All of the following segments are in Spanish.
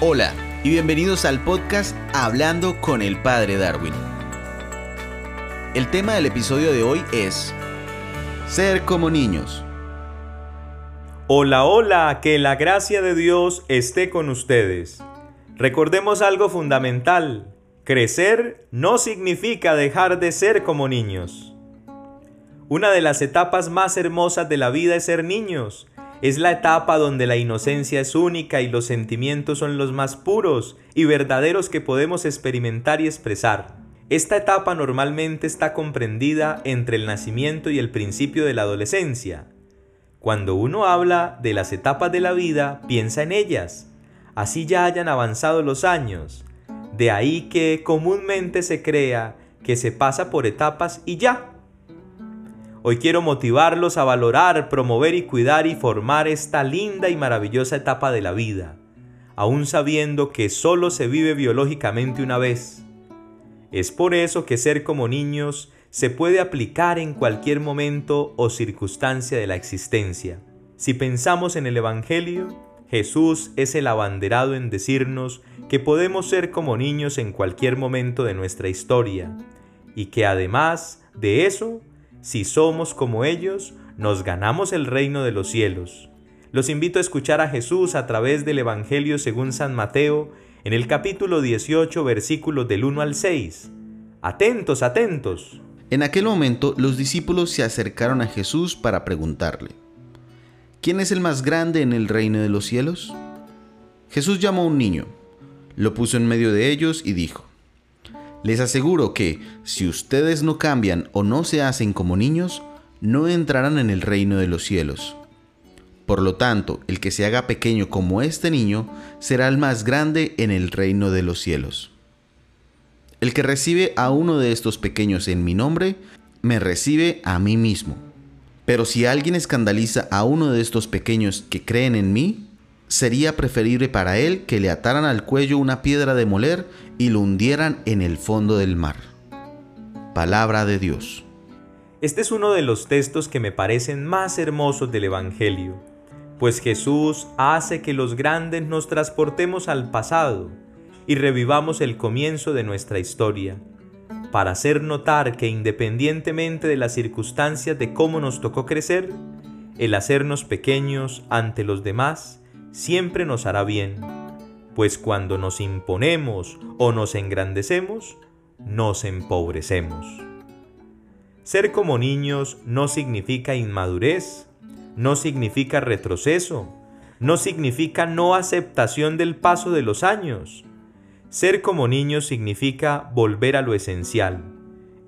Hola y bienvenidos al podcast Hablando con el Padre Darwin. El tema del episodio de hoy es Ser como niños. Hola, hola, que la gracia de Dios esté con ustedes. Recordemos algo fundamental. Crecer no significa dejar de ser como niños. Una de las etapas más hermosas de la vida es ser niños es la etapa donde la inocencia es única y los sentimientos son los más puros y verdaderos que podemos experimentar y expresar. Esta etapa normalmente está comprendida entre el nacimiento y el principio de la adolescencia. Cuando uno habla de las etapas de la vida, piensa en ellas, así ya hayan avanzado los años. De ahí que comúnmente se crea que se pasa por etapas y ya, Hoy quiero motivarlos a valorar, promover y cuidar y formar esta linda y maravillosa etapa de la vida, aún sabiendo que solo se vive biológicamente una vez. Es por eso que ser como niños se puede aplicar en cualquier momento o circunstancia de la existencia. Si pensamos en el Evangelio, Jesús es el abanderado en decirnos que podemos ser como niños en cualquier momento de nuestra historia y que además de eso si somos como ellos, nos ganamos el reino de los cielos. Los invito a escuchar a Jesús a través del Evangelio según San Mateo, en el capítulo 18, versículos del 1 al 6. Atentos, atentos. En aquel momento los discípulos se acercaron a Jesús para preguntarle, ¿quién es el más grande en el reino de los cielos? Jesús llamó a un niño, lo puso en medio de ellos y dijo, les aseguro que, si ustedes no cambian o no se hacen como niños, no entrarán en el reino de los cielos. Por lo tanto, el que se haga pequeño como este niño será el más grande en el reino de los cielos. El que recibe a uno de estos pequeños en mi nombre, me recibe a mí mismo. Pero si alguien escandaliza a uno de estos pequeños que creen en mí, sería preferible para él que le ataran al cuello una piedra de moler y lo hundieran en el fondo del mar. Palabra de Dios. Este es uno de los textos que me parecen más hermosos del Evangelio, pues Jesús hace que los grandes nos transportemos al pasado y revivamos el comienzo de nuestra historia, para hacer notar que independientemente de las circunstancias de cómo nos tocó crecer, el hacernos pequeños ante los demás siempre nos hará bien, pues cuando nos imponemos o nos engrandecemos, nos empobrecemos. Ser como niños no significa inmadurez, no significa retroceso, no significa no aceptación del paso de los años. Ser como niños significa volver a lo esencial,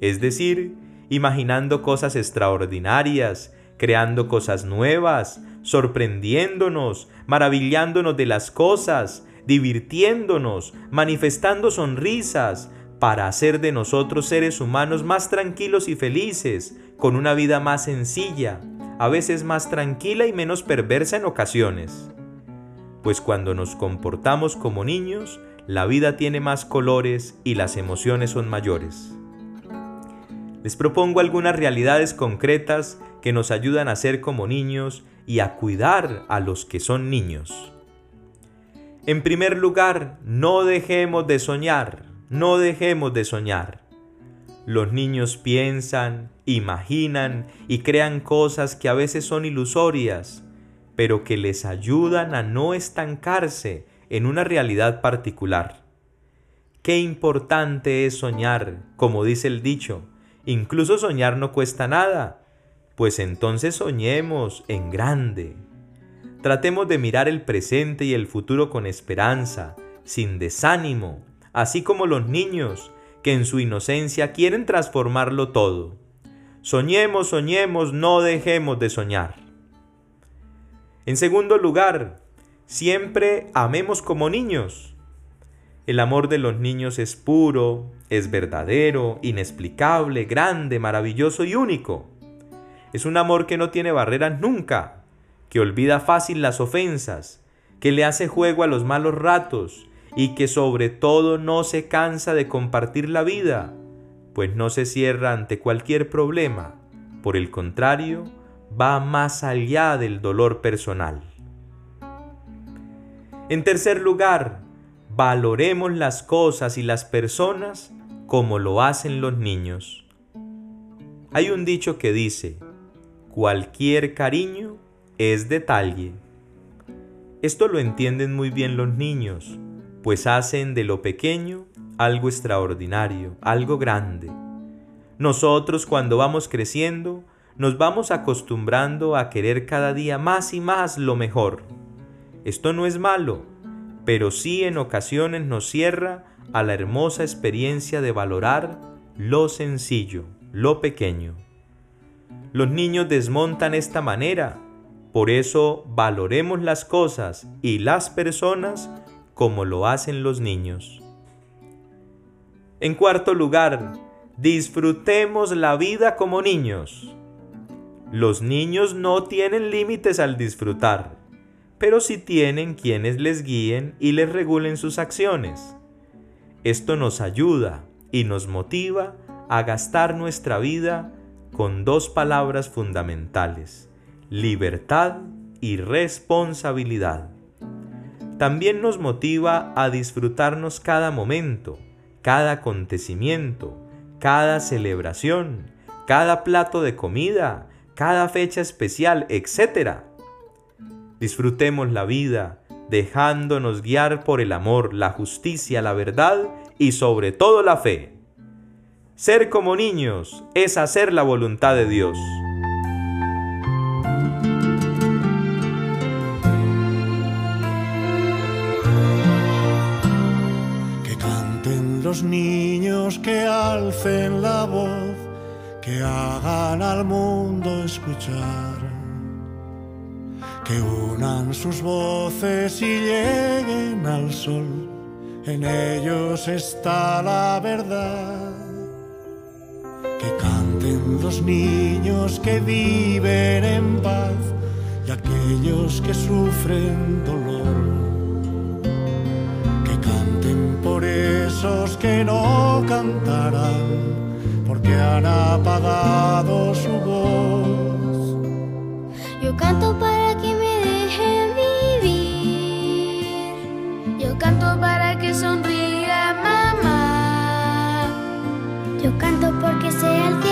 es decir, imaginando cosas extraordinarias, creando cosas nuevas, sorprendiéndonos, maravillándonos de las cosas, divirtiéndonos, manifestando sonrisas, para hacer de nosotros seres humanos más tranquilos y felices, con una vida más sencilla, a veces más tranquila y menos perversa en ocasiones. Pues cuando nos comportamos como niños, la vida tiene más colores y las emociones son mayores. Les propongo algunas realidades concretas que nos ayudan a ser como niños y a cuidar a los que son niños. En primer lugar, no dejemos de soñar, no dejemos de soñar. Los niños piensan, imaginan y crean cosas que a veces son ilusorias, pero que les ayudan a no estancarse en una realidad particular. Qué importante es soñar, como dice el dicho, incluso soñar no cuesta nada, pues entonces soñemos en grande. Tratemos de mirar el presente y el futuro con esperanza, sin desánimo, así como los niños que en su inocencia quieren transformarlo todo. Soñemos, soñemos, no dejemos de soñar. En segundo lugar, siempre amemos como niños. El amor de los niños es puro, es verdadero, inexplicable, grande, maravilloso y único. Es un amor que no tiene barreras nunca, que olvida fácil las ofensas, que le hace juego a los malos ratos y que sobre todo no se cansa de compartir la vida, pues no se cierra ante cualquier problema. Por el contrario, va más allá del dolor personal. En tercer lugar, valoremos las cosas y las personas como lo hacen los niños. Hay un dicho que dice, cualquier cariño es detalle. Esto lo entienden muy bien los niños, pues hacen de lo pequeño algo extraordinario, algo grande. Nosotros cuando vamos creciendo, nos vamos acostumbrando a querer cada día más y más lo mejor. Esto no es malo, pero sí en ocasiones nos cierra a la hermosa experiencia de valorar lo sencillo, lo pequeño. Los niños desmontan esta manera, por eso valoremos las cosas y las personas como lo hacen los niños. En cuarto lugar, disfrutemos la vida como niños. Los niños no tienen límites al disfrutar, pero sí tienen quienes les guíen y les regulen sus acciones. Esto nos ayuda y nos motiva a gastar nuestra vida con dos palabras fundamentales, libertad y responsabilidad. También nos motiva a disfrutarnos cada momento, cada acontecimiento, cada celebración, cada plato de comida, cada fecha especial, etc. Disfrutemos la vida, dejándonos guiar por el amor, la justicia, la verdad y sobre todo la fe. Ser como niños es hacer la voluntad de Dios. los niños que alcen la voz, que hagan al mundo escuchar, que unan sus voces y lleguen al sol, en ellos está la verdad. Que canten los niños que viven en paz y aquellos que sufren dolor que no cantarán porque han apagado su voz. Yo canto para que me dejen vivir. Yo canto para que sonría mamá. Yo canto porque sea el cielo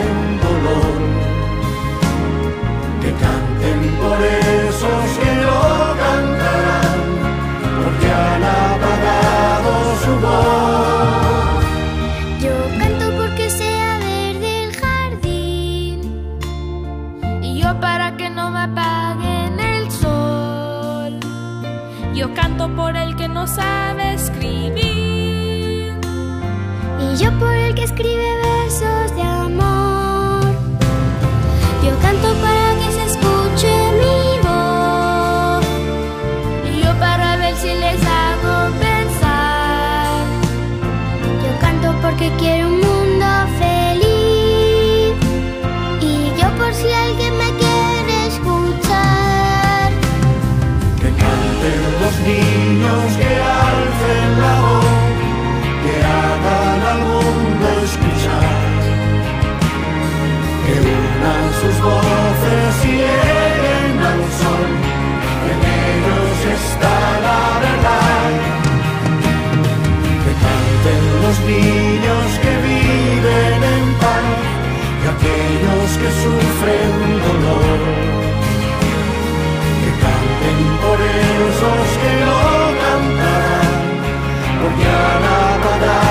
Yo canto por el que no sabe escribir. Y yo por el que escribe versos de amor. Bye.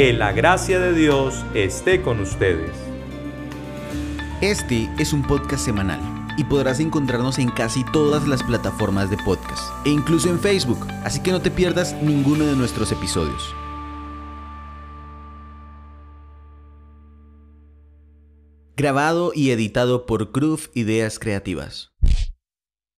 Que la gracia de Dios esté con ustedes. Este es un podcast semanal y podrás encontrarnos en casi todas las plataformas de podcast e incluso en Facebook, así que no te pierdas ninguno de nuestros episodios. Grabado y editado por Cruz Ideas Creativas.